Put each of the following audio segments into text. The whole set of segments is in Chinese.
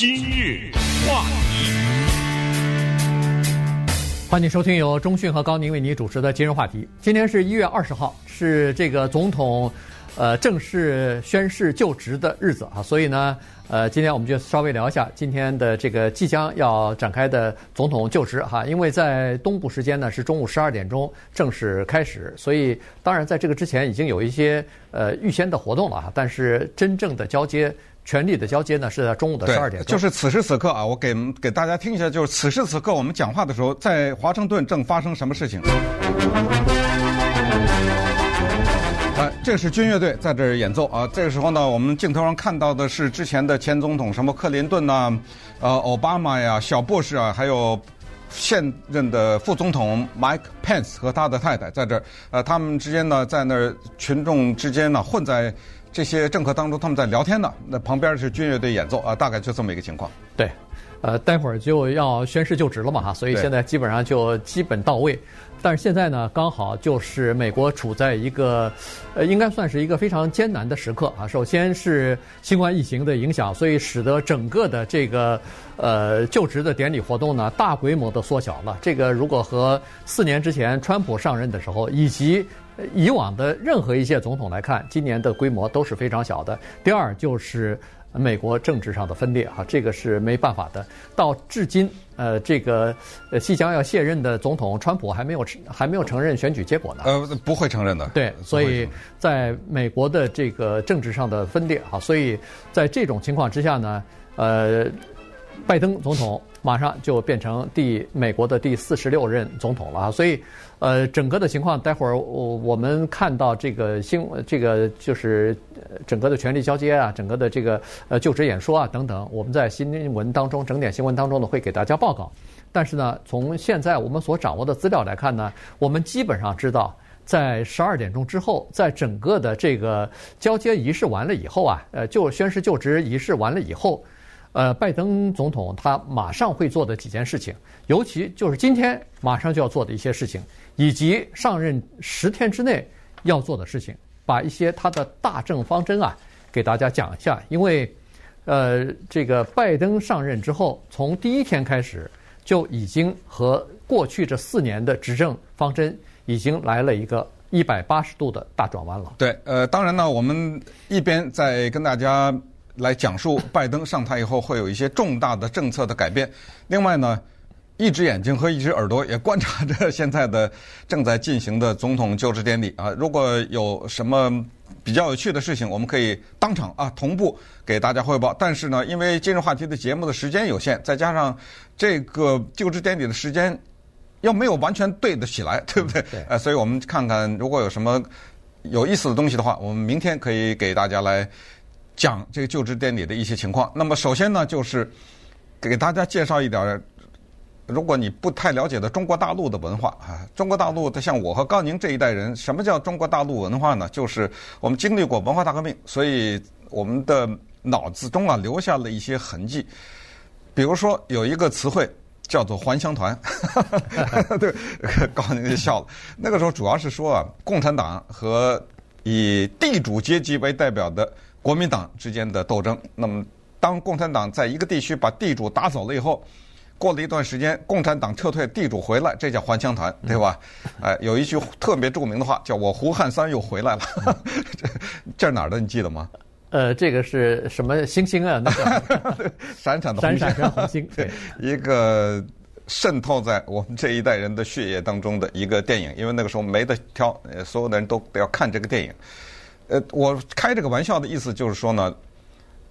今日话题，欢迎收听由中讯和高宁为您主持的今日话题。今天是一月二十号，是这个总统呃正式宣誓就职的日子啊，所以呢。呃，今天我们就稍微聊一下今天的这个即将要展开的总统就职哈，因为在东部时间呢是中午十二点钟正式开始，所以当然在这个之前已经有一些呃预先的活动了哈，但是真正的交接、权力的交接呢是在中午的十二点钟。就是此时此刻啊，我给给大家听一下，就是此时此刻我们讲话的时候，在华盛顿正发生什么事情。呃，这是军乐队在这儿演奏啊。这个时候呢，我们镜头上看到的是之前的前总统，什么克林顿呐，呃，奥巴马呀，小布什啊，还有现任的副总统 Mike Pence 和他的太太在这儿。呃，他们之间呢，在那儿群众之间呢，混在这些政客当中，他们在聊天呢。那旁边是军乐队演奏啊，大概就这么一个情况。对，呃，待会儿就要宣誓就职了嘛哈，所以现在基本上就基本到位。但是现在呢，刚好就是美国处在一个，呃，应该算是一个非常艰难的时刻啊。首先是新冠疫情的影响，所以使得整个的这个呃就职的典礼活动呢，大规模的缩小了。这个如果和四年之前川普上任的时候，以及以往的任何一届总统来看，今年的规模都是非常小的。第二就是。美国政治上的分裂，哈，这个是没办法的。到至今，呃，这个呃，即将要卸任的总统川普还没有还没有承认选举结果呢。呃，不会承认的。对，所以在美国的这个政治上的分裂，哈，所以在这种情况之下呢，呃，拜登总统马上就变成第美国的第四十六任总统了，所以。呃，整个的情况，待会儿我我们看到这个新这个就是整个的权力交接啊，整个的这个呃就职演说啊等等，我们在新闻当中整点新闻当中呢会给大家报告。但是呢，从现在我们所掌握的资料来看呢，我们基本上知道，在十二点钟之后，在整个的这个交接仪式完了以后啊，呃，就宣誓就职仪式完了以后。呃，拜登总统他马上会做的几件事情，尤其就是今天马上就要做的一些事情，以及上任十天之内要做的事情，把一些他的大政方针啊给大家讲一下。因为，呃，这个拜登上任之后，从第一天开始就已经和过去这四年的执政方针已经来了一个一百八十度的大转弯了。对，呃，当然呢，我们一边在跟大家。来讲述拜登上台以后会有一些重大的政策的改变。另外呢，一只眼睛和一只耳朵也观察着现在的正在进行的总统就职典礼啊。如果有什么比较有趣的事情，我们可以当场啊同步给大家汇报。但是呢，因为今日话题的节目的时间有限，再加上这个就职典礼的时间又没有完全对得起来，对不对？对。呃，所以我们看看如果有什么有意思的东西的话，我们明天可以给大家来。讲这个就职典礼的一些情况。那么首先呢，就是给大家介绍一点，如果你不太了解的中国大陆的文化啊，中国大陆的像我和高宁这一代人，什么叫中国大陆文化呢？就是我们经历过文化大革命，所以我们的脑子中啊留下了一些痕迹。比如说有一个词汇叫做“还乡团”，对，高宁就笑了。那个时候主要是说啊，共产党和以地主阶级为代表的。国民党之间的斗争，那么当共产党在一个地区把地主打走了以后，过了一段时间，共产党撤退，地主回来，这叫还乡团，对吧？哎，有一句特别著名的话，叫我胡汉三又回来了。这这是哪儿的？你记得吗？呃，这个是什么星星啊？那个闪闪的红闪闪的红星，对，一个渗透在我们这一代人的血液当中的一个电影，因为那个时候没得挑，所有的人都都要看这个电影。呃，我开这个玩笑的意思就是说呢，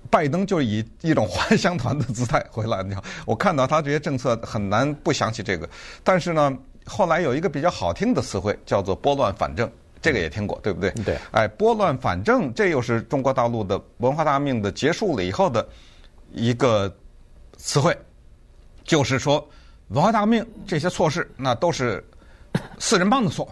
拜登就以一种还乡团的姿态回来。你看，我看到他这些政策很难不想起这个。但是呢，后来有一个比较好听的词汇叫做“拨乱反正”，这个也听过，对不对？对。哎，拨乱反正，这又是中国大陆的文化大革命的结束了以后的一个词汇，就是说文化大革命这些错事，那都是四人帮的错。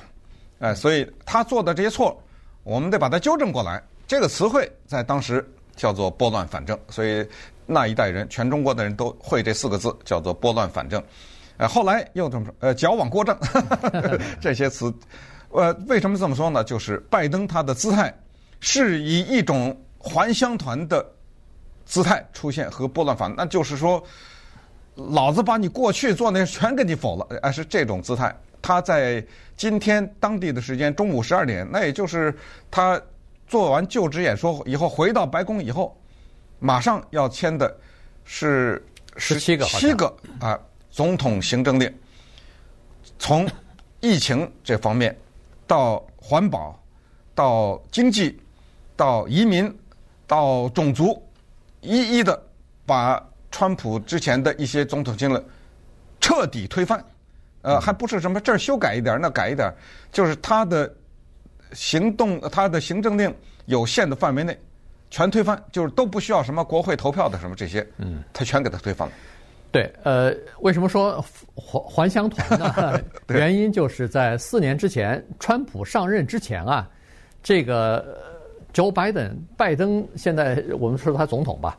哎，所以他做的这些错。我们得把它纠正过来。这个词汇在当时叫做“拨乱反正”，所以那一代人，全中国的人都会这四个字，叫做“拨乱反正”。呃，后来又这么说，呃，矫枉过正 这些词，呃，为什么这么说呢？就是拜登他的姿态是以一种还乡团的姿态出现和拨乱反，那就是说，老子把你过去做那全给你否了，呃是这种姿态。他在今天当地的时间中午十二点，那也就是他做完就职演说以后回到白宫以后，马上要签的是十七个七个啊总统行政令，从疫情这方面到环保，到经济，到移民，到种族。一一的把川普之前的一些总统经历彻底推翻，呃，还不是什么这儿修改一点，那改一点，就是他的行动，他的行政令有限的范围内全推翻，就是都不需要什么国会投票的什么这些，嗯，他全给他推翻了。对，呃，为什么说还还乡团呢？原因就是在四年之前，川普上任之前啊，这个。Joe Biden，拜登现在我们说他总统吧，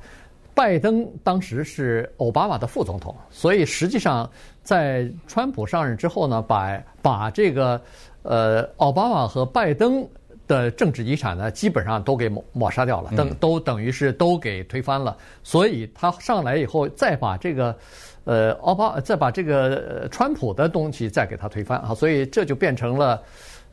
拜登当时是奥巴马的副总统，所以实际上在川普上任之后呢，把把这个呃奥巴马和拜登的政治遗产呢，基本上都给抹抹杀掉了，等都等于是都给推翻了。所以他上来以后，再把这个呃奥巴再把这个川普的东西再给他推翻啊，所以这就变成了。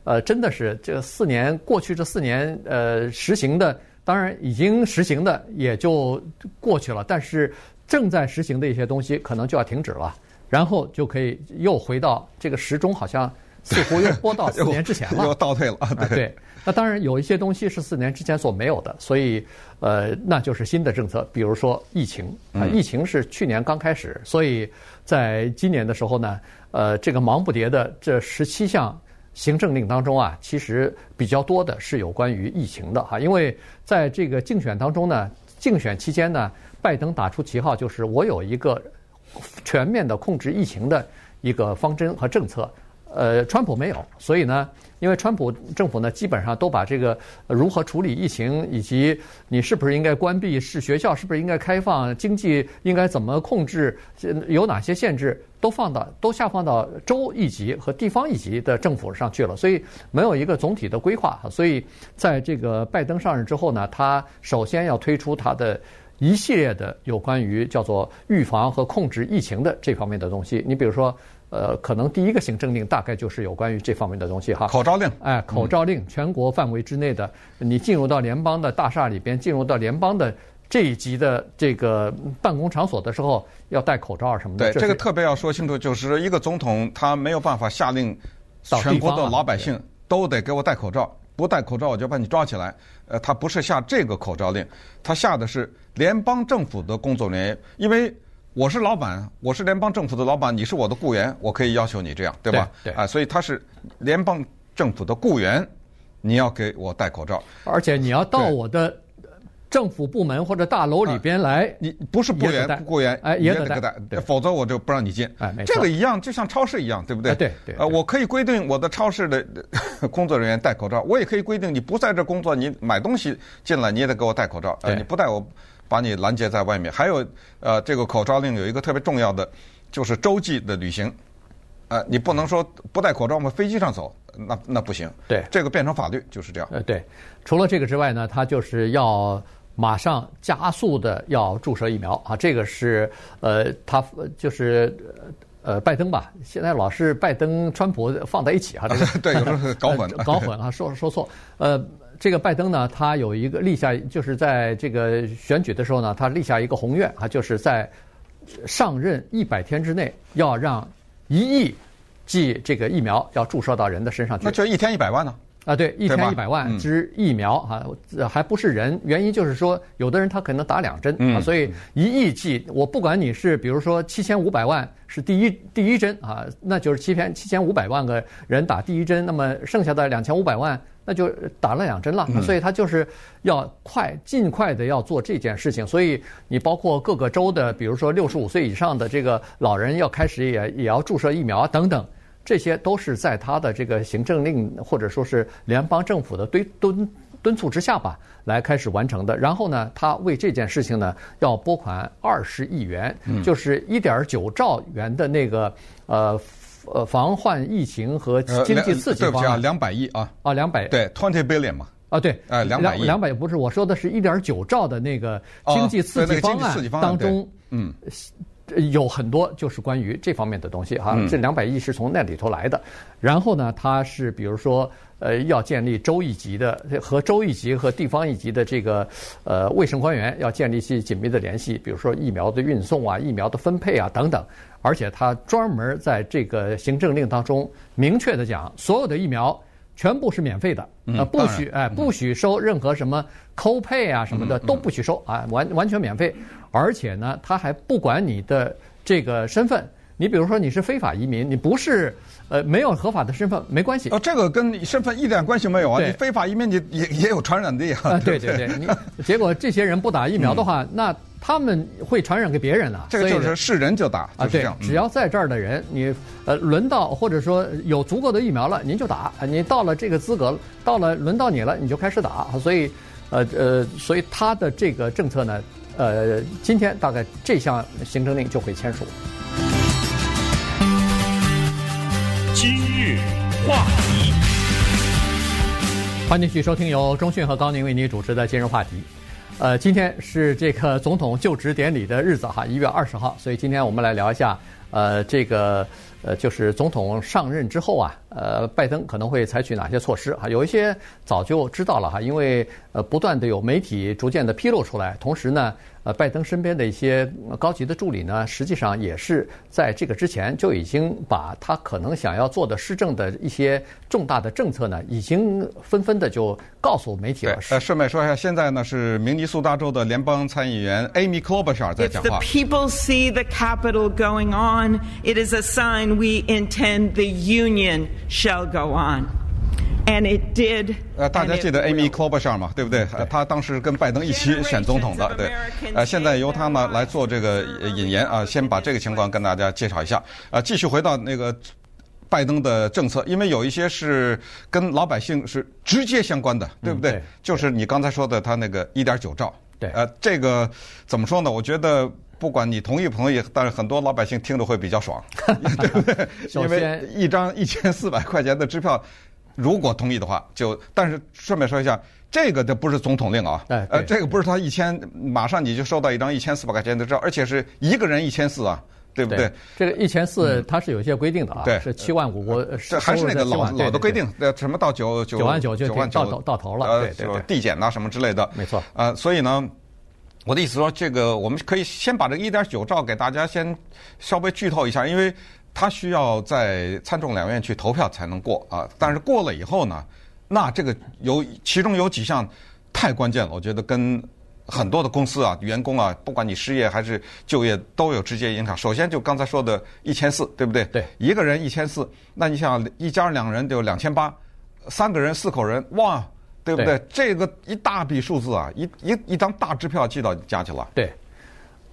呃，真的是这四年过去，这四年呃实行的，当然已经实行的也就过去了，但是正在实行的一些东西可能就要停止了，然后就可以又回到这个时钟，好像似乎又拨到 四年之前了，又倒退了。对，对，那当然有一些东西是四年之前所没有的，所以呃，那就是新的政策，比如说疫情啊，疫情是去年刚开始，所以在今年的时候呢，呃，这个忙不迭的这十七项。行政令当中啊，其实比较多的是有关于疫情的哈，因为在这个竞选当中呢，竞选期间呢，拜登打出旗号，就是我有一个全面的控制疫情的一个方针和政策。呃，川普没有，所以呢，因为川普政府呢，基本上都把这个如何处理疫情，以及你是不是应该关闭，是学校是不是应该开放，经济应该怎么控制，有哪些限制，都放到都下放到州一级和地方一级的政府上去了，所以没有一个总体的规划。所以在这个拜登上任之后呢，他首先要推出他的一系列的有关于叫做预防和控制疫情的这方面的东西。你比如说。呃，可能第一个行政令大概就是有关于这方面的东西哈。口罩令，哎，口罩令，全国范围之内的，你进入到联邦的大厦里边，进入到联邦的这一级的这个办公场所的时候，要戴口罩什么的。对，这个特别要说清楚，就是一个总统他没有办法下令，全国的老百姓都得给我戴口罩，不戴口罩我就把你抓起来。呃，他不是下这个口罩令，他下的是联邦政府的工作人员，因为。我是老板，我是联邦政府的老板，你是我的雇员，我可以要求你这样，对吧？对，对啊，所以他是联邦政府的雇员，你要给我戴口罩，而且你要到我的政府部门或者大楼里边来，啊、你不是雇员，雇员哎也得戴，否则我就不让你进。哎，这个一样，就像超市一样，对不对？哎、对对。呃，我可以规定我的超市的 工作人员戴口罩，我也可以规定你不在这工作，你买东西进来你也得给我戴口罩。呃，你不戴我。把你拦截在外面，还有，呃，这个口罩令有一个特别重要的，就是洲际的旅行，呃，你不能说不戴口罩，我们飞机上走，那那不行。对，这个变成法律就是这样。呃，对，除了这个之外呢，他就是要马上加速的要注射疫苗啊，这个是呃，他就是呃，拜登吧，现在老是拜登、川普放在一起啊，这个、对，有时候搞混，搞混啊，说说错，呃。这个拜登呢，他有一个立下，就是在这个选举的时候呢，他立下一个宏愿啊，就是在上任一百天之内要让一亿剂这个疫苗要注射到人的身上去。那就一天一百万呢？啊，对，一天一百万支疫苗啊，还不是人。原因就是说，有的人他可能打两针啊，所以一亿剂，我不管你是比如说七千五百万是第一第一针啊，那就是七千七千五百万个人打第一针，那么剩下的两千五百万。那就打了两针了，所以他就是要快、尽快的要做这件事情。所以你包括各个州的，比如说六十五岁以上的这个老人要开始也也要注射疫苗啊等等，这些都是在他的这个行政令或者说是联邦政府的敦敦敦促之下吧，来开始完成的。然后呢，他为这件事情呢要拨款二十亿元，就是一点九兆元的那个呃。呃，防患疫情和经济刺激方案，两百亿啊，啊，两百，对，twenty billion 嘛，啊，对，哎，两百亿，两百不是我说的是一点九兆的那个经济刺激方案当中，嗯。有很多就是关于这方面的东西哈，这两百亿是从那里头来的。然后呢，它是比如说呃，要建立州一级的和州一级和地方一级的这个呃卫生官员要建立起紧密的联系，比如说疫苗的运送啊、疫苗的分配啊等等。而且它专门在这个行政令当中明确的讲，所有的疫苗全部是免费的，呃，不许哎，不许收任何什么 co-pay 啊什么的都不许收啊，完完全免费。而且呢，他还不管你的这个身份，你比如说你是非法移民，你不是呃没有合法的身份，没关系。哦，这个跟身份一点关系没有啊！你非法移民，你也也有传染力啊。啊，对对对，你 结果这些人不打疫苗的话，嗯、那他们会传染给别人啊。这个就是是人就打，就是这样。啊、对，只要在这儿的人，你呃轮到或者说有足够的疫苗了，您就打。你到了这个资格，到了轮到你了，你就开始打。所以，呃呃，所以他的这个政策呢。呃，今天大概这项行政令就会签署。今日话题，欢迎继续收听由中讯和高宁为您主持的今日话题。呃，今天是这个总统就职典礼的日子哈，一月二十号，所以今天我们来聊一下，呃，这个呃，就是总统上任之后啊，呃，拜登可能会采取哪些措施哈？有一些早就知道了哈，因为呃，不断的有媒体逐渐的披露出来，同时呢。呃，拜登身边的一些高级的助理呢，实际上也是在这个之前就已经把他可能想要做的施政的一些重大的政策呢，已经纷纷的就告诉媒体了。呃，顺便说一下，现在呢是明尼苏达州的联邦参议员 Amy Klobuchar 在讲话。If the people see the capital going on, it is a sign we intend the Union shall go on. And it did. 呃，大家记得 Amy Klobuchar 嘛，对不对？呃，他当时跟拜登一起选总统的，对。呃，现在由他呢来做这个引言啊，先把这个情况跟大家介绍一下。呃，继续回到那个拜登的政策，因为有一些是跟老百姓是直接相关的，对不对？嗯、对，就是你刚才说的他那个一点九兆。对。呃，这个怎么说呢？我觉得不管你同意不同意，但是很多老百姓听着会比较爽，对不对？因为一张 一千四百块钱的支票。如果同意的话，就但是顺便说一下，这个的不是总统令啊，呃，这个不是他一千，马上你就收到一张一千四百块钱的账，而且是一个人一千四啊，对不对？这个一千四它是有一些规定的啊，对，是七万五，这还是那个老老的规定，什么到九九九万九就到头到头了，对对递减呐什么之类的，没错。呃，所以呢，我的意思说，这个我们可以先把这个一点九兆给大家先稍微剧透一下，因为。它需要在参众两院去投票才能过啊，但是过了以后呢，那这个有其中有几项太关键了，我觉得跟很多的公司啊、员工啊，不管你失业还是就业都有直接影响。首先就刚才说的一千四，对不对？对，一个人一千四，那你想一家两人就两千八，三个人四口人，哇，对不对？对这个一大笔数字啊，一一一张大支票寄到家去了。对，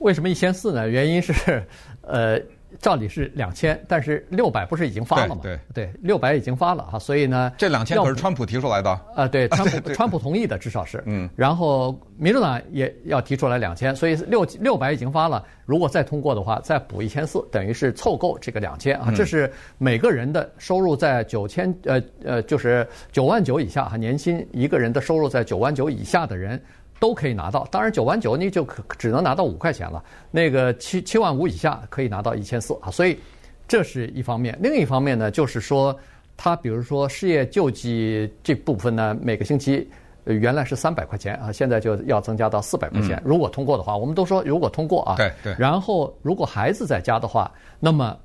为什么一千四呢？原因是，呃。照理是两千，但是六百不是已经发了吗？对对，六百已经发了哈，所以呢，这两千可是川普提出来的。啊，对，川普川普同意的至少是，嗯，然后民主党也要提出来两千，所以六六百已经发了，如果再通过的话，再补一千四，等于是凑够这个两千啊，这是每个人的收入在九千呃呃就是九万九以下哈，年薪一个人的收入在九万九以下的人。都可以拿到，当然九万九你就可只能拿到五块钱了。那个七七万五以下可以拿到一千四啊，所以这是一方面。另一方面呢，就是说他比如说失业救济这部分呢，每个星期原来是三百块钱啊，现在就要增加到四百块钱。如果通过的话，我们都说如果通过啊，对对。然后如果孩子在家的话，那么。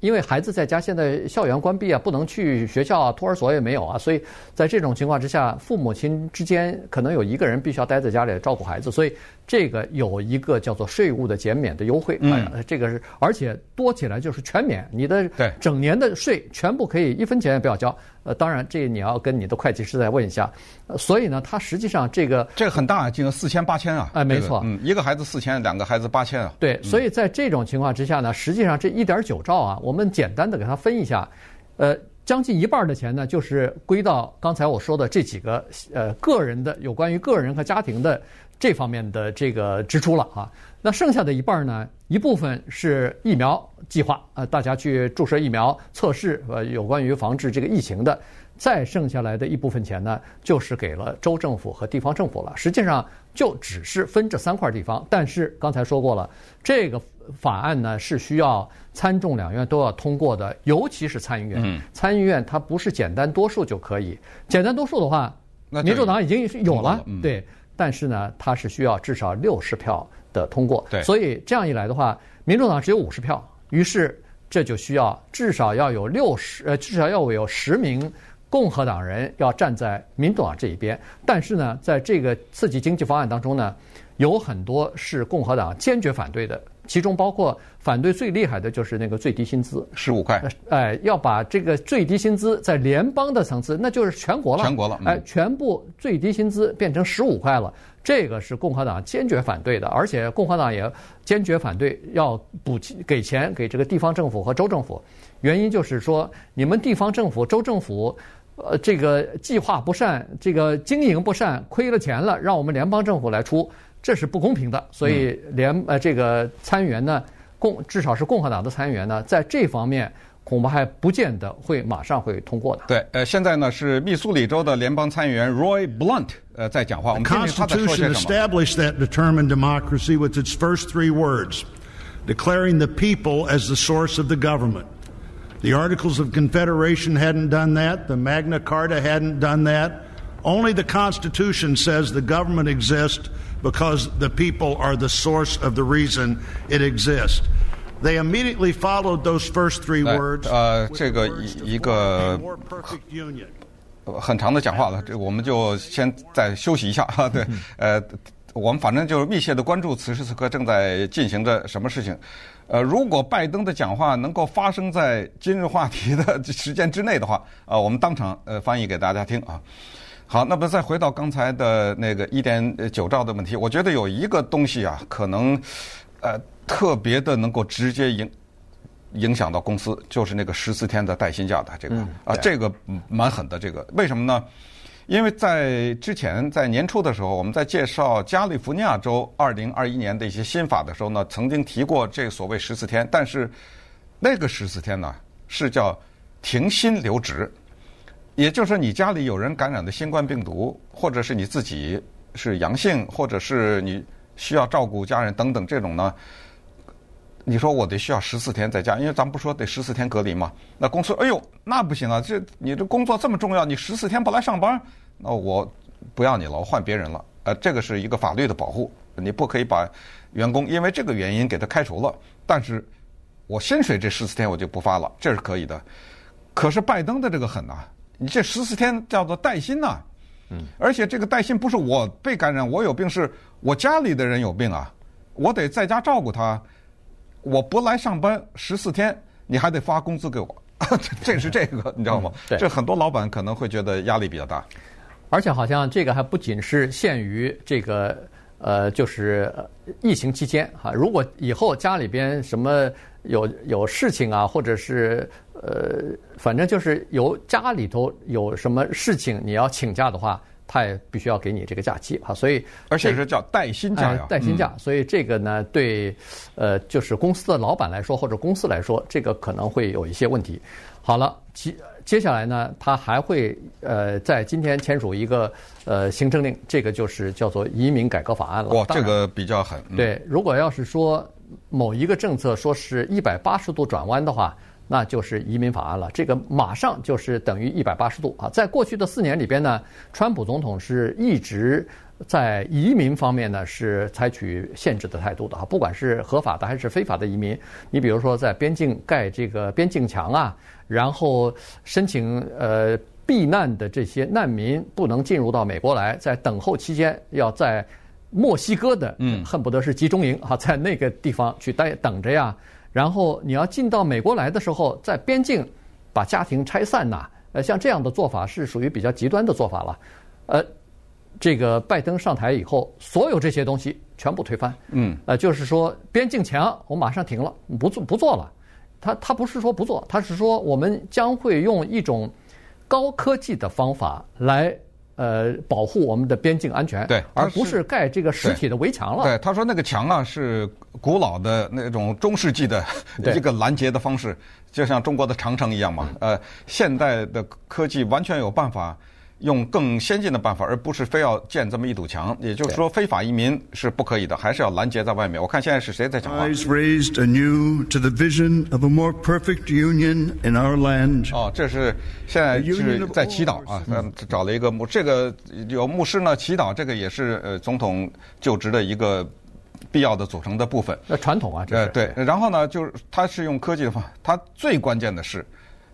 因为孩子在家，现在校园关闭啊，不能去学校啊，托儿所也没有啊，所以在这种情况之下，父母亲之间可能有一个人必须要待在家里照顾孩子，所以这个有一个叫做税务的减免的优惠，嗯，这个是而且多起来就是全免，你的整年的税全部可以一分钱也不要交。呃，当然，这你要跟你的会计师再问一下。呃，所以呢，它实际上这个这个很大，金额四千八千啊！哎，没错，嗯，一个孩子四千，两个孩子八千啊。对，所以在这种情况之下呢，实际上这一点九兆啊，我们简单的给它分一下，呃，将近一半的钱呢，就是归到刚才我说的这几个呃个人的有关于个人和家庭的这方面的这个支出了啊。那剩下的一半呢，一部分是疫苗计划，呃，大家去注射疫苗测试，呃，有关于防治这个疫情的。再剩下来的一部分钱呢，就是给了州政府和地方政府了。实际上就只是分这三块地方，但是刚才说过了，这个法案呢是需要参众两院都要通过的，尤其是参议院。嗯、参议院它不是简单多数就可以，简单多数的话，民主党已经有了，嗯、对。但是呢，它是需要至少六十票的通过。对。所以这样一来的话，民主党只有五十票，于是这就需要至少要有六十，呃，至少要有十名。共和党人要站在民主党这一边，但是呢，在这个刺激经济方案当中呢，有很多是共和党坚决反对的，其中包括反对最厉害的就是那个最低薪资，十五块，哎，要把这个最低薪资在联邦的层次，那就是全国了，全国了，哎，全部最低薪资变成十五块了，这个是共和党坚决反对的，而且共和党也坚决反对要补给钱给这个地方政府和州政府，原因就是说你们地方政府、州政府。呃，这个计划不善，这个经营不善，亏了钱了，让我们联邦政府来出，这是不公平的。所以联呃这个参议员呢，共至少是共和党的参议员呢，在这方面恐怕还不见得会马上会通过的。对，呃，现在呢是密苏里州的联邦参议员 Roy Blunt 呃在讲话。我们听听他在说些什么。The Constitution established that determined democracy with its first three words, declaring the people as the source of the government. The Articles of Confederation hadn't done that. The Magna Carta hadn't done that. Only the Constitution says the government exists because the people are the source of the reason it exists. They immediately followed those first three words. 呃，这个一一个很长的讲话了，这我们就先再休息一下哈。对，呃，我们反正就是密切的关注此时此刻正在进行着什么事情。呃，如果拜登的讲话能够发生在今日话题的时间之内的话，呃，我们当场呃翻译给大家听啊。好，那么再回到刚才的那个一点九兆的问题，我觉得有一个东西啊，可能呃特别的能够直接影影响到公司，就是那个十四天的带薪假的这个、嗯、啊，这个蛮狠的。这个为什么呢？因为在之前，在年初的时候，我们在介绍加利福尼亚州二零二一年的一些新法的时候呢，曾经提过这个所谓十四天，但是那个十四天呢是叫停薪留职，也就是说你家里有人感染的新冠病毒，或者是你自己是阳性，或者是你需要照顾家人等等这种呢，你说我得需要十四天在家，因为咱不说得十四天隔离嘛？那公司哎呦，那不行啊！这你这工作这么重要，你十四天不来上班，那我不要你了，我换别人了。呃，这个是一个法律的保护，你不可以把员工因为这个原因给他开除了。但是我薪水这十四天我就不发了，这是可以的。可是拜登的这个狠呐，你这十四天叫做带薪呐，嗯，而且这个带薪不是我被感染，我有病，是我家里的人有病啊，我得在家照顾他。我不来上班十四天，你还得发工资给我，这是这个，你知道吗？嗯、对，这很多老板可能会觉得压力比较大。而且好像这个还不仅是限于这个，呃，就是疫情期间哈。如果以后家里边什么有有事情啊，或者是呃，反正就是有家里头有什么事情你要请假的话。他也必须要给你这个假期啊，所以而且是叫带薪假呀，带薪假。所以这个呢，对，呃，就是公司的老板来说或者公司来说，这个可能会有一些问题。好了，接接下来呢，他还会呃在今天签署一个呃行政令，这个就是叫做移民改革法案了。哇，这个比较狠。对，如果要是说某一个政策说是一百八十度转弯的话。那就是移民法案了，这个马上就是等于一百八十度啊！在过去的四年里边呢，川普总统是一直在移民方面呢是采取限制的态度的啊，不管是合法的还是非法的移民，你比如说在边境盖这个边境墙啊，然后申请呃避难的这些难民不能进入到美国来，在等候期间要在墨西哥的，嗯，恨不得是集中营啊，在那个地方去待等着呀。然后你要进到美国来的时候，在边境把家庭拆散呐，呃，像这样的做法是属于比较极端的做法了。呃，这个拜登上台以后，所有这些东西全部推翻。嗯，呃，就是说边境墙我马上停了，不做不做了。他他不是说不做，他是说我们将会用一种高科技的方法来呃保护我们的边境安全，对而不是盖这个实体的围墙了。对，他说那个墙啊是古老的那种中世纪的 一个拦截的方式，就像中国的长城一样嘛。呃，现代的科技完全有办法。用更先进的办法，而不是非要建这么一堵墙。也就是说，非法移民是不可以的，还是要拦截在外面。我看现在是谁在讲话？Eyes raised anew to the vision of a more perfect union in our land。哦，这是现在是在祈祷啊，嗯，找了一个牧，这个有牧师呢祈祷，这个也是呃总统就职的一个必要的组成的部分。那传统啊，这呃对。然后呢，就是他是用科技的方法，他最关键的是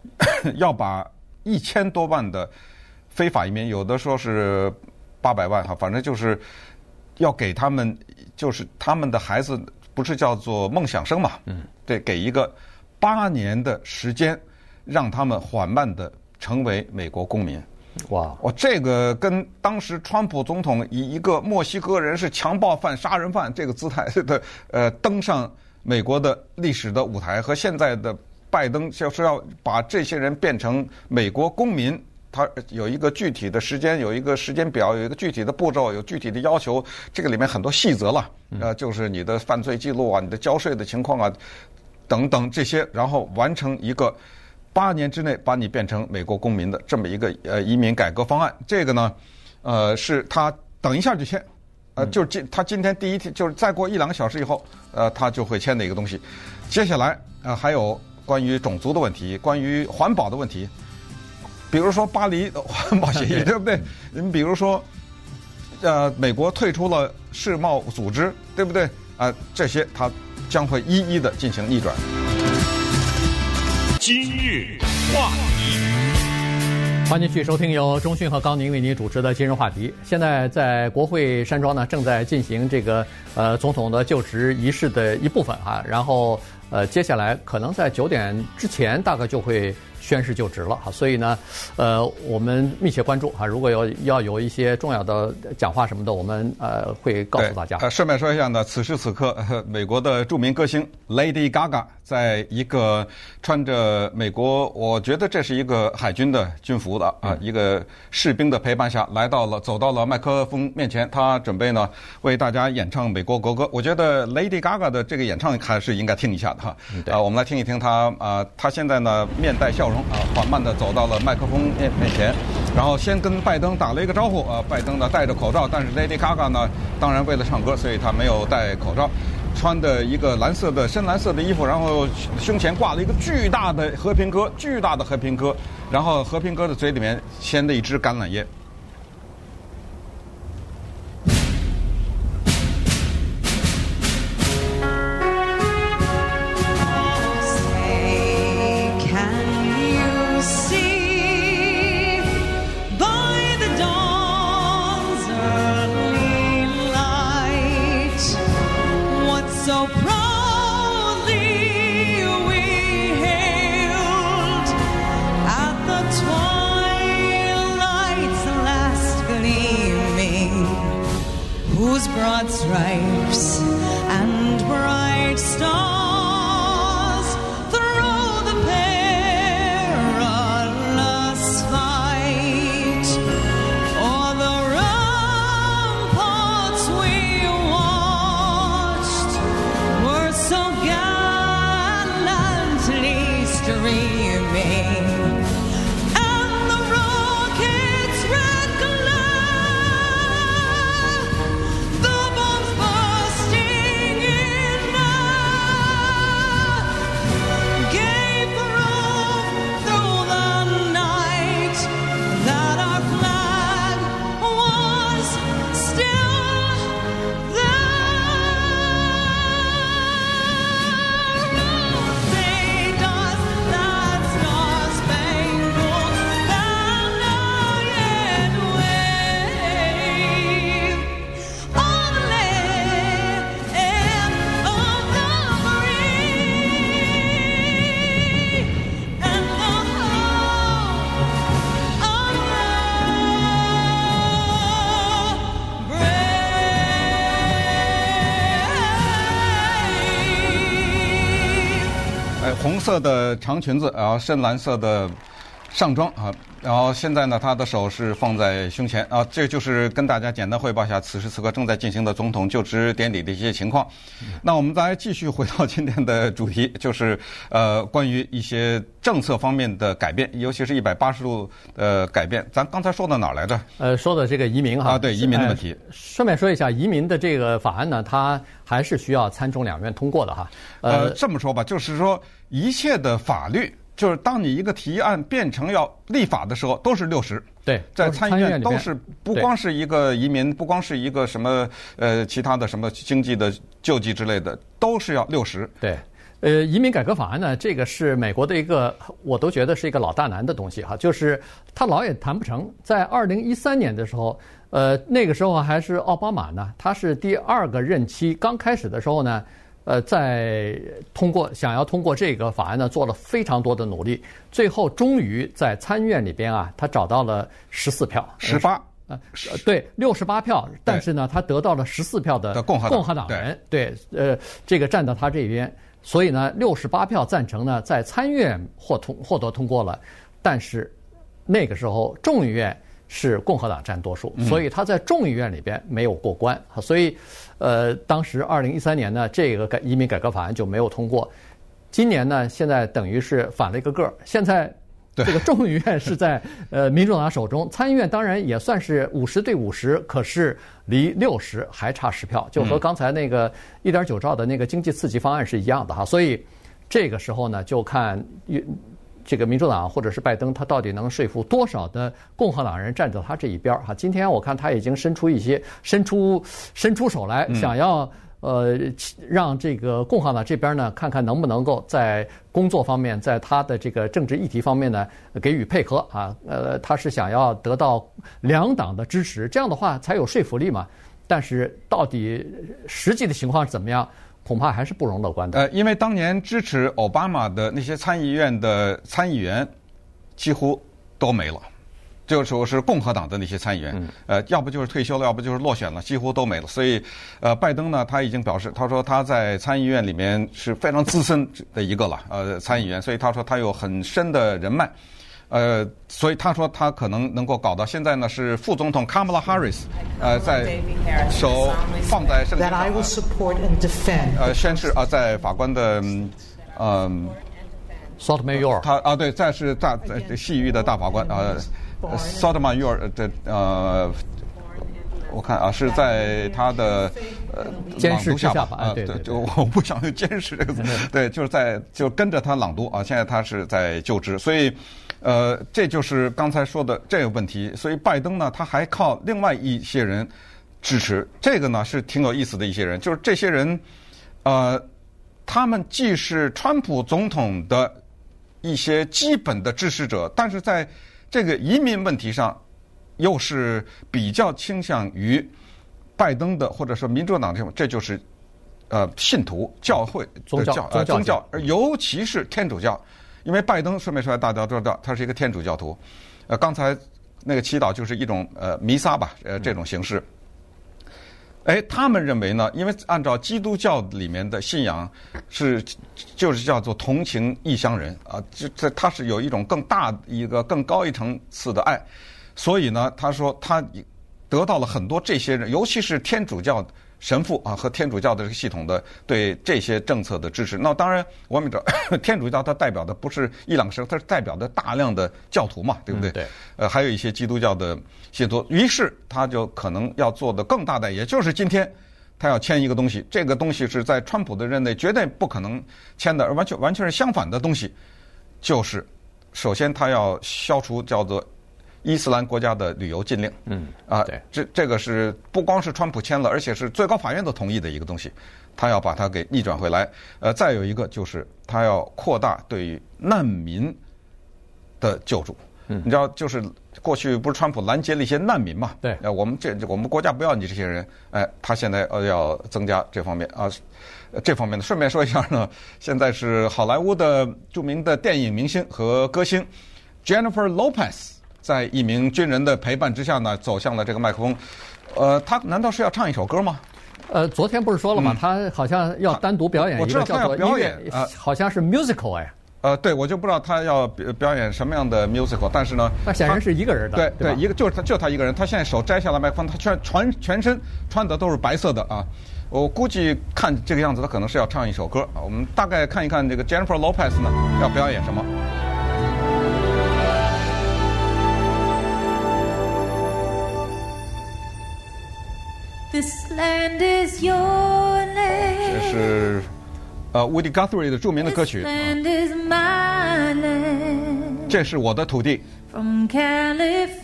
要把一千多万的。非法移民有的说是八百万哈，反正就是要给他们，就是他们的孩子不是叫做梦想生嘛？嗯，对，给一个八年的时间，让他们缓慢的成为美国公民。哇，我这个跟当时川普总统以一个墨西哥人是强暴犯、杀人犯这个姿态的呃登上美国的历史的舞台，和现在的拜登就是要把这些人变成美国公民。他有一个具体的时间，有一个时间表，有一个具体的步骤，有具体的要求。这个里面很多细则了，呃，就是你的犯罪记录啊，你的交税的情况啊，等等这些，然后完成一个八年之内把你变成美国公民的这么一个呃移民改革方案。这个呢，呃，是他等一下就签，呃，就是今他今天第一天，就是再过一两个小时以后，呃，他就会签的一个东西。接下来呃还有关于种族的问题，关于环保的问题。比如说巴黎环保协议，对不对？你比如说，呃，美国退出了世贸组织，对不对？啊，这些它将会一一的进行逆转。今日话题，欢迎继续收听由中讯和高宁为您主持的今日话题。现在在国会山庄呢，正在进行这个呃总统的就职仪式的一部分啊，然后呃接下来可能在九点之前大概就会。宣誓就职了哈，所以呢，呃，我们密切关注哈，如果有要有一些重要的讲话什么的，我们呃会告诉大家。呃，顺便说一下呢，此时此刻，美国的著名歌星 Lady Gaga 在一个穿着美国，我觉得这是一个海军的军服的啊，一个士兵的陪伴下来到了，走到了麦克风面前，他准备呢为大家演唱美国国歌。我觉得 Lady Gaga 的这个演唱还是应该听一下的哈。啊，我们来听一听他啊，他现在呢面带笑啊，缓慢地走到了麦克风面面前，然后先跟拜登打了一个招呼。啊，拜登呢戴着口罩，但是 Lady Gaga 呢，当然为了唱歌，所以他没有戴口罩，穿的一个蓝色的深蓝色的衣服，然后胸前挂了一个巨大的和平鸽，巨大的和平鸽，然后和平鸽的嘴里面衔着一支橄榄叶。broad stripes and bright stars. 色的长裙子，然后深蓝色的上装啊，然后现在呢，他的手是放在胸前啊，这就是跟大家简单汇报一下此时此刻正在进行的总统就职典礼的一些情况。那我们再继续回到今天的主题，就是呃，关于一些政策方面的改变，尤其是一百八十度呃改变。咱刚才说到哪儿来着？呃，说的这个移民哈啊，对移民的问题。顺便说一下，移民的这个法案呢，它还是需要参众两院通过的哈。呃，这么说吧，就是说一切的法律。就是当你一个提案变成要立法的时候，都是六十。对，在参议院都是不光是一个移民，不光是一个什么呃其他的什么经济的救济之类的，都是要六十。对，呃，移民改革法案呢，这个是美国的一个，我都觉得是一个老大难的东西哈，就是他老也谈不成。在二零一三年的时候，呃，那个时候还是奥巴马呢，他是第二个任期刚开始的时候呢。呃，在通过想要通过这个法案呢，做了非常多的努力，最后终于在参院里边啊，他找到了十四票，十八呃，对，六十八票，但是呢，他得到了十四票的共和党人，对，呃，这个站到他这边，所以呢，六十八票赞成呢，在参院获通获得通过了，但是那个时候众议院。是共和党占多数，所以他在众议院里边没有过关，所以，呃，当时二零一三年呢，这个改移民改革法案就没有通过。今年呢，现在等于是反了一个个儿，现在这个众议院是在呃民主党手中，参议院当然也算是五十对五十，可是离六十还差十票，就和刚才那个一点九兆的那个经济刺激方案是一样的哈，所以这个时候呢，就看这个民主党或者是拜登，他到底能说服多少的共和党人站到他这一边儿哈？今天我看他已经伸出一些伸出伸出手来，想要呃让这个共和党这边呢，看看能不能够在工作方面，在他的这个政治议题方面呢给予配合啊。呃，他是想要得到两党的支持，这样的话才有说服力嘛。但是到底实际的情况是怎么样？恐怕还是不容乐观的。呃，因为当年支持奥巴马的那些参议院的参议员几乎都没了，就是说是共和党的那些参议员，呃，要不就是退休了，要不就是落选了，几乎都没了。所以，呃，拜登呢，他已经表示，他说他在参议院里面是非常资深的一个了，呃，参议员，所以他说他有很深的人脉。呃，所以他说他可能能够搞到现在呢，是副总统卡马拉哈里斯，呃，在手放在圣经上，呃，宣誓啊，在法官的嗯，Sotomayor，他啊，对，在是大在西域的大法官啊，Sotomayor 的呃，我看啊是在他的呃 监视下吧，啊，对，就我不想用监视这个词，对，就是在就跟着他朗读啊，现在他是在就职，所以。呃，这就是刚才说的这个问题，所以拜登呢，他还靠另外一些人支持。这个呢是挺有意思的一些人，就是这些人，呃，他们既是川普总统的一些基本的支持者，但是在这个移民问题上，又是比较倾向于拜登的，或者说民主党这种，这就是呃信徒教会宗教呃宗教，尤其是天主教。因为拜登顺便说来，大家都知道他是一个天主教徒。呃，刚才那个祈祷就是一种呃弥撒吧，呃这种形式。哎，他们认为呢，因为按照基督教里面的信仰是就是叫做同情异乡人啊，这这他是有一种更大一个更高一层次的爱，所以呢，他说他得到了很多这些人，尤其是天主教。神父啊，和天主教的这个系统的对这些政策的支持。那当然，我们知道 天主教它代表的不是一两个神，它是代表的大量的教徒嘛，对不对？嗯、对。呃，还有一些基督教的信徒，于是他就可能要做的更大的，也就是今天他要签一个东西，这个东西是在川普的任内绝对不可能签的，而完全完全是相反的东西，就是首先他要消除叫做。伊斯兰国家的旅游禁令，嗯啊，这这个是不光是川普签了，而且是最高法院都同意的一个东西，他要把它给逆转回来。呃，再有一个就是他要扩大对于难民的救助。嗯，你知道，就是过去不是川普拦截了一些难民嘛？对，呃，我们这我们国家不要你这些人，哎，他现在呃要增加这方面啊，这方面的。顺便说一下呢，现在是好莱坞的著名的电影明星和歌星 Jennifer Lopez。在一名军人的陪伴之下呢，走向了这个麦克风。呃，他难道是要唱一首歌吗？呃，昨天不是说了吗？嗯、他好像要单独表演一个叫做音乐，我知道他表演，好像是 musical 哎。呃，对，我就不知道他要表表演什么样的 musical，但是呢，那显然是一个人的，对对，一个就是他，就他一个人。他现在手摘下了麦克风，他全全全身穿的都是白色的啊。我估计看这个样子，他可能是要唱一首歌啊。我们大概看一看这个 Jennifer Lopez 呢要表演什么。This land is your land. 这是呃 Woody Guthrie 的著名的歌曲。This land is my land. 这是我的土地，From California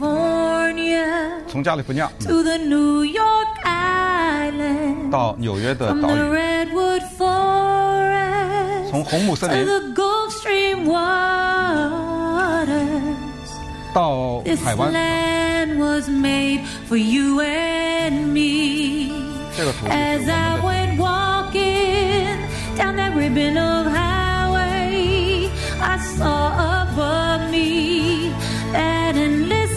从加利福尼亚 to the New York Island. 到纽约的 From 岛 the 屿，Redwood Forest 从红木森 to 林 the Gulf Stream waters. 到海湾，land was made for you and me. As I went walking down that ribbon of highway, I saw above me that endless.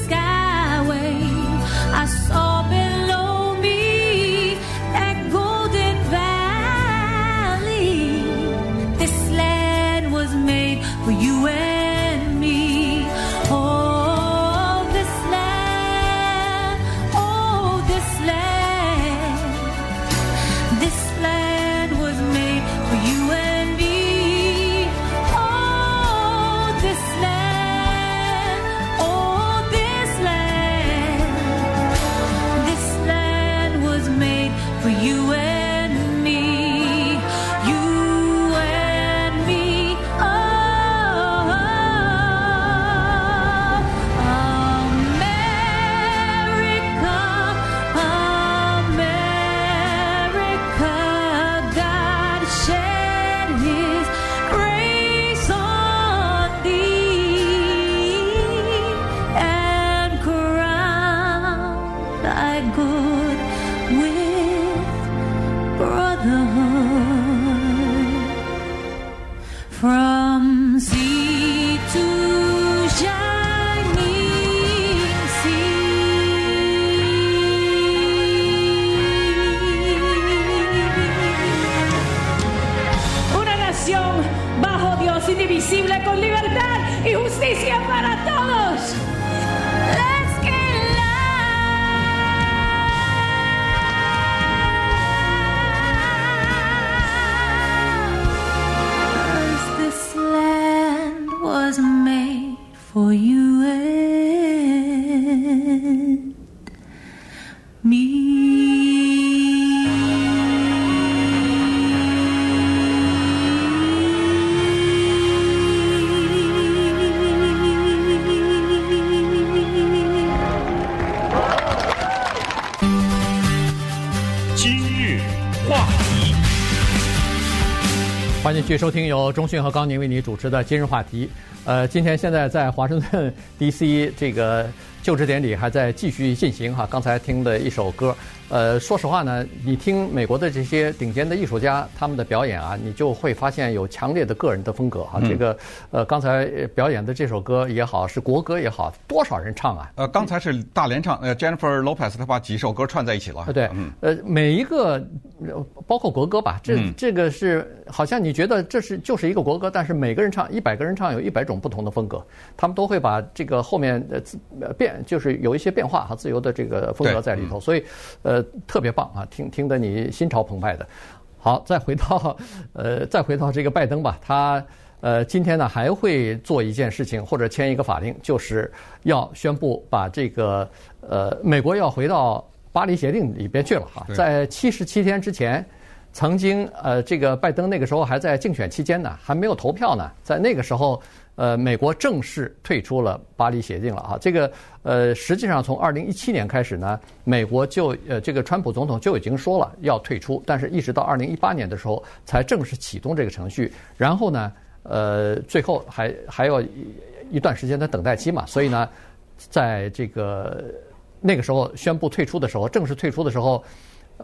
续收听由中讯和高宁为你主持的今日话题。呃，今天现在在华盛顿 D.C. 这个就职典礼还在继续进行哈。刚才听的一首歌，呃，说实话呢，你听美国的这些顶尖的艺术家他们的表演啊，你就会发现有强烈的个人的风格哈。这个呃，刚才表演的这首歌也好，是国歌也好，多少人唱啊？呃，刚才是大连唱，呃，Jennifer Lopez 她把几首歌串在一起了。啊，对，嗯，呃，每一个呃包括国歌吧，这嗯这个是好像你觉得这是就是一个国歌，但是每个人唱一百个人唱有一百种不同的风格，他们都会把这个后面呃自呃变，就是有一些变化和自由的这个风格在里头，所以呃特别棒啊，听听得你心潮澎湃的。好，再回到 呃再回到这个拜登吧，他。呃，今天呢还会做一件事情，或者签一个法令，就是要宣布把这个呃美国要回到巴黎协定里边去了哈。在七十七天之前，曾经呃这个拜登那个时候还在竞选期间呢，还没有投票呢，在那个时候。呃，美国正式退出了巴黎协定了哈。这个呃，实际上从二零一七年开始呢，美国就呃这个川普总统就已经说了要退出，但是一直到二零一八年的时候才正式启动这个程序。然后呢，呃，最后还还要一一段时间的等待期嘛，所以呢，在这个那个时候宣布退出的时候，正式退出的时候。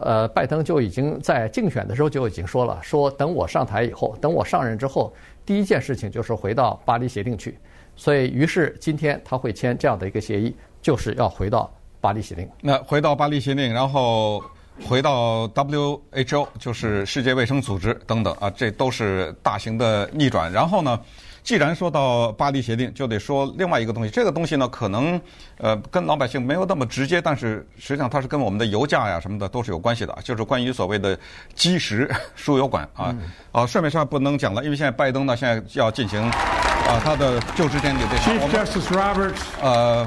呃，拜登就已经在竞选的时候就已经说了，说等我上台以后，等我上任之后，第一件事情就是回到巴黎协定去。所以，于是今天他会签这样的一个协议，就是要回到巴黎协定。那回到巴黎协定，然后回到 WHO，就是世界卫生组织等等啊，这都是大型的逆转。然后呢，既然说到巴黎协定，就得说另外一个东西。这个东西呢，可能呃跟老百姓没有那么直接，但是实际上它是跟我们的油价呀什么的都是有关系的，就是关于所谓的基石输油管啊。啊，顺便说不能讲了，因为现在拜登呢现在要进行啊他的就职典礼。对 Chief Justice Roberts。呃，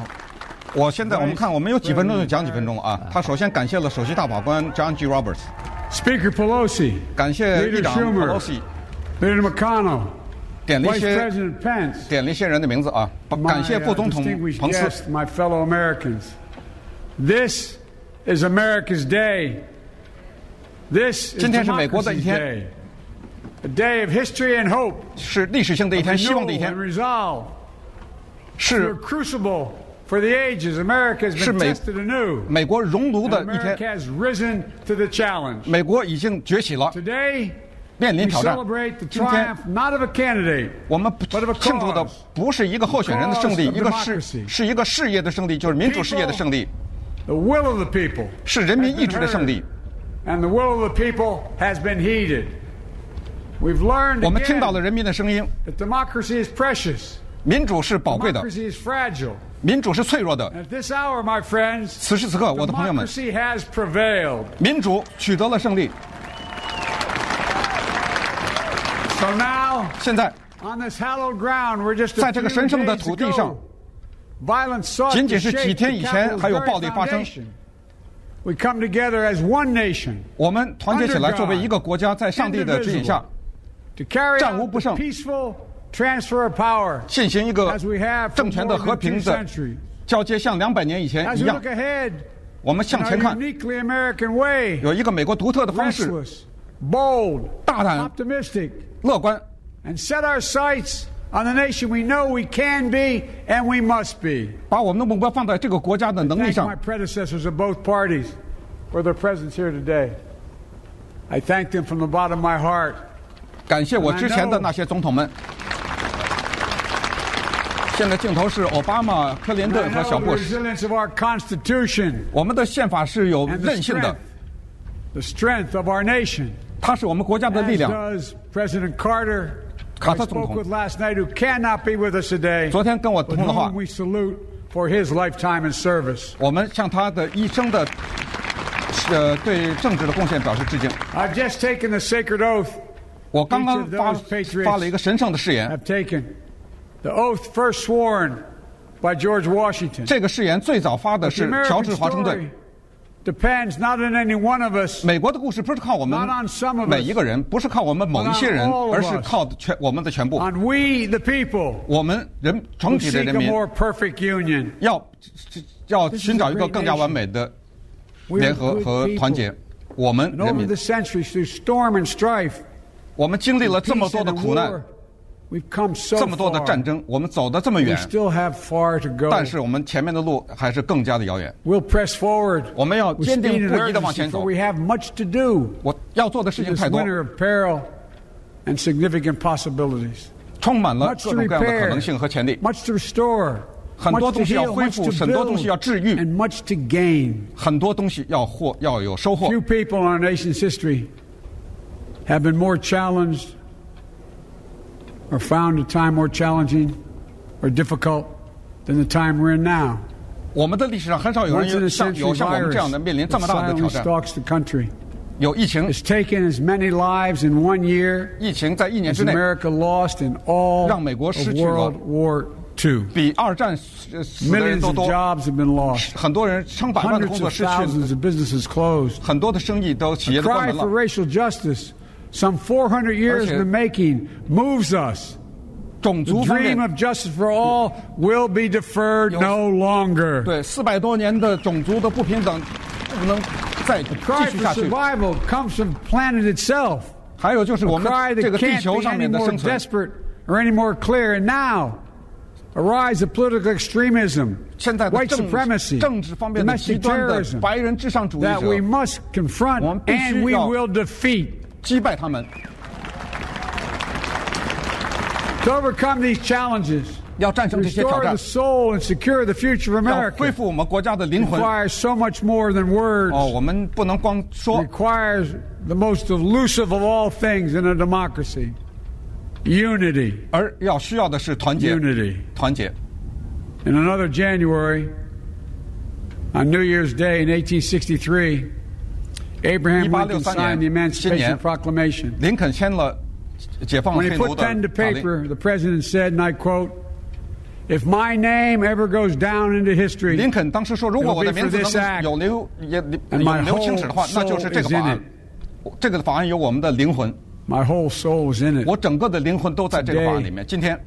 我现在我们看我们有几分钟就讲几分钟啊。他首先感谢了首席大法官 John G. Roberts。Speaker Pelosi。感谢议长 Pelosi。Leader McConnell。点了一些 Vice President Pence，点了一些人的名字啊，感谢副总统彭斯。 My fellow Americans, this is America's day. This is 今天是美国的一天 A day of history and hope. 是历史性的一天，希望的一天 And。resolve. 是 Through a crucible for the ages, America has 是 been 美 tested anew. 美国熔炉 And 的一 America 天， has risen to the challenge. 美国已经崛起了， Today, 面临挑战。今天 triumph not of a candidate, 我们 but of a 庆祝的不是一个候选人的胜利一个是是一个事业的胜利，就是民主事业的胜利，The will of the people. 是人民意志的胜利。And the will of the people has been heeded. We've learned 我们听到了人民的声音，that democracy is precious. 民主是宝贵的，Democracy is fragile. 民主是脆弱的。At this hour, my friends, 此时此刻，我的朋友们，democracy has prevailed. 民主取得了胜利。so now 现在在这个神圣的土地上仅仅是几天以前还有暴力发生。wecome together as one nation 我们团结起来作为一个国家在上帝的指引下战无不胜。peaceful transfer power 进行一个政权的和平的交接像两百年以前一样。我们向前看有一个美国独特的方式 bold, 大胆、 optimistic, 乐观， and set our sights on the nation we know we can be and we must be. 把我们的目标放在这个国家的能力 Thank 上 my。predecessors of both parties for their presence here today. I thank them from the bottom of my heart. 感谢我之前的那些总统们。现在镜头是奥巴马、克林 And 顿 I 和 know 小 the 布什。 resilience of our Constitution 我们的宪法是有 and the 韧性的 strength,，the strength of our nation. 它是我们国家的力 As 量。does President Carter, who 卡 I 特总 spoke 统 with last night, who cannot be with us today, 昨天跟我 but 通了话 whom，we salute for his lifetime in service. 我们向他的一生的呃对政治的贡献表示致敬。I've just taken the sacred oath, 我刚刚 Each of 发 those patriots 发了一个神圣的誓言，have taken the oath first sworn by George Washington. 这个誓言最早发的 The 是乔 American 治华盛顿 story。Depends not on any one of us, 美国的故事不是靠我们.每一个人，不是靠我们某一些人而是.靠全我们的全部。on we the people 我们人整体的人 a 民 more perfect union. 要要寻找一个更加.完美的联合和.团结。我们人民 the，centuries, through storm and strife, 我们经历了这么多的苦难这么多的 far. 战争，我们走得这么 We 远， still have far to go. 但是我们前面的路还是更加的遥远。 We'll press forward 我们要 with 坚 speed 定 and 不移地往 urgency, 前 for 走。 we have much to do 我要做的事情 this 太多， winter of peril and significant possibilities. 充满了 Much 各 to 种各样的可 repair, 能性和潜力。 much to restore, 很多 much to 东西要 heal, 恢 much 复， to 很多东西要 build, 治愈， and much to gain. 很多东西要获要有收获。 Few people in our nation's history have been more challenged or found a time more challenging or difficult than the time we're in now. 我们的历史上很少有 Once in 人 a 有像 century 有像我们 virus 这样的面临这 that 么大的挑 silently 战。 stalks the country. 有疫情， It's taken as many lives in one year 疫情在一年 as 之内 America lost in all 让美国 of 失去了 World War II. 比二战死死的人 Millions 都 of 多， jobs have been lost. 很多人上百万的 Hundreds 工作 of 失去， thousands of businesses closed. 很多的生意都企业都关 Cry 门 for 了。 racial justice, Some 400 years in the making, moves us. 种 The 族方面 dream，of justice for all will be deferred no longer. 对四百多年的种族的不平等不能再继 Cry 续 for 下去。survival comes from planet itself. 还有就是我 A 们 cry 这 that 个地 can't 球 be 上 any 面的 more 生存，desperate or any more clear. And now, a rise of political extremism, 现在的 white 政 supremacy, 政治方面的极 domestic 端的 terrorism 白人至上主义 that we 者，must confront 我们必须 and we 要 will defeat. 击败他们， To overcome these challenges, 要战胜这些挑 restore the 战， soul and secure the future of 要恢 America 复我们国家的灵魂。 requires so much more than words. 哦，我们不能光说， requires the most elusive of all things in a democracy unity, 而要需要的是团结， unity. 团结。 In another January, on New Year's Day in 1863, Abraham Lincoln 1863 signed the 年， Emancipation Proclamation. 林肯签了解放 When 黑 he 奴 put 的 pen to 法令。 paper, the president said, and I quote, If my name ever goes down into history, 林肯当时说：“如果我的名字 It'll be for this 能 act. 有留也 And 有 my 留青史的话 whole，那就是这个法 soul is 案 in。这个法案有我们的灵魂， my whole soul is in it. 我整个的灵魂都在这个法案里面。今天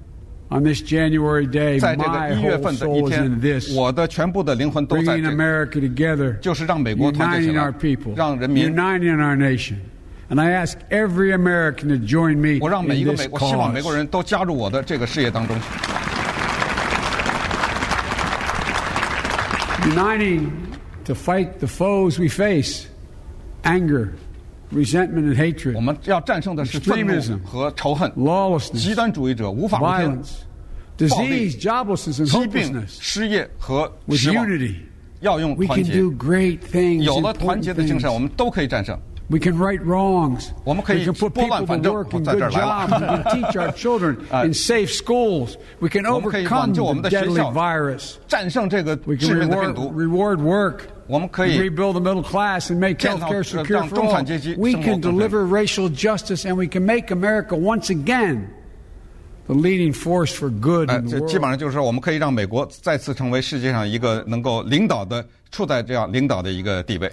On this January day, 在这个 my 一月 whole 份的一 soul is 天 in this. 我的全部的灵魂都在 Bringing 这个， America together, 就是让美国团结起 uniting 来 our people, 让人民。 uniting our nation. And I ask every American to join me 我让每一 in 个 this 美，我希望美国 cause. 人都加入我的这个事业当中。 Uniting to fight the foes we face anger, resentment, and hatred, 我们要战胜的是愤怒 Extremism 和仇恨， lawlessness, 极端主义者无法无天， violence, disease, joblessness, and 疾病、 hopelessness. 失业和 With 失望， unity, 要用 we 团 can do 结。 great things. 有了团 important 结的精神，我 things. 们都可以战胜。 We can right wrongs. 我们可以 we can put 拨乱 people 反 to 正。 work 我 in 在这儿 good 来了。 jobs. we can teach our children 呃 in safe schools. We can 我们可以 overcome 挽救我们 the 的学 deadly 校。 virus. 战胜这个 We 致 can 命的病 reward, 毒。 reward work. 我们可以 rebuild the middle class and make 建造- health care secure 让 for 中 all. 产阶级 We 生活 can 更好。 deliver racial justice and we can make America once again the leading force for good 哎， in 这 the 基本 world. 上就是说，我们可以让美国再次成为世界上一个能够领导的、处在这样领导的一个地位。